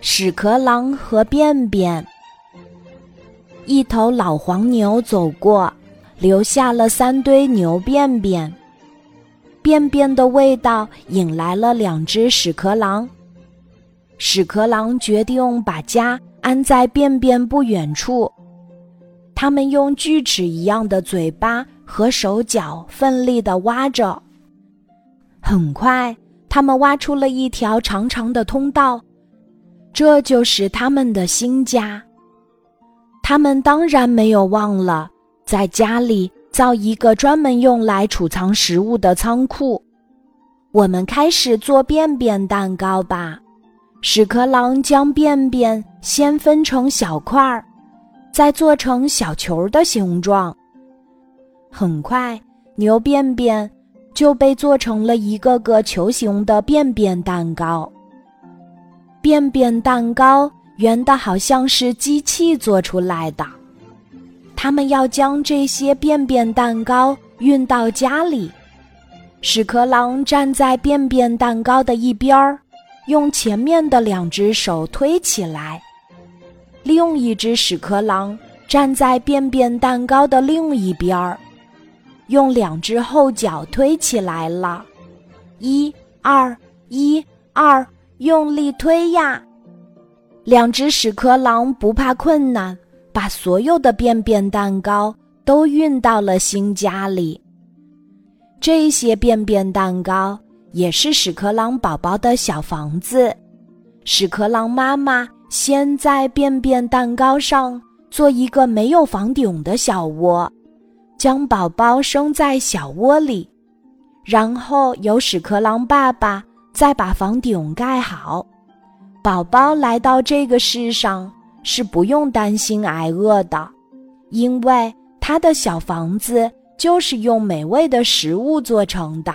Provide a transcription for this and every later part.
屎壳郎和便便。一头老黄牛走过，留下了三堆牛便便。便便的味道引来了两只屎壳郎。屎壳郎决定把家安在便便不远处。他们用锯齿一样的嘴巴和手脚奋力地挖着。很快，他们挖出了一条长长的通道。这就是他们的新家。他们当然没有忘了在家里造一个专门用来储藏食物的仓库。我们开始做便便蛋糕吧。屎壳郎将便便先分成小块儿，再做成小球的形状。很快，牛便便就被做成了一个个球形的便便蛋糕。便便蛋糕圆的好像是机器做出来的。他们要将这些便便蛋糕运到家里。屎壳郎站在便便蛋糕的一边儿，用前面的两只手推起来；另一只屎壳郎站在便便蛋糕的另一边儿，用两只后脚推起来了。一、二、一、二。用力推呀！两只屎壳郎不怕困难，把所有的便便蛋糕都运到了新家里。这些便便蛋糕也是屎壳郎宝宝的小房子。屎壳郎妈妈先在便便蛋糕上做一个没有房顶的小窝，将宝宝生在小窝里，然后由屎壳郎爸爸。再把房顶盖好，宝宝来到这个世上是不用担心挨饿的，因为他的小房子就是用美味的食物做成的。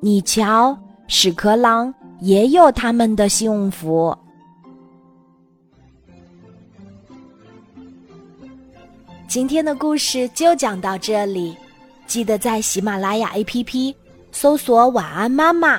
你瞧，屎壳郎也有他们的幸福。今天的故事就讲到这里，记得在喜马拉雅 APP 搜索“晚安妈妈”。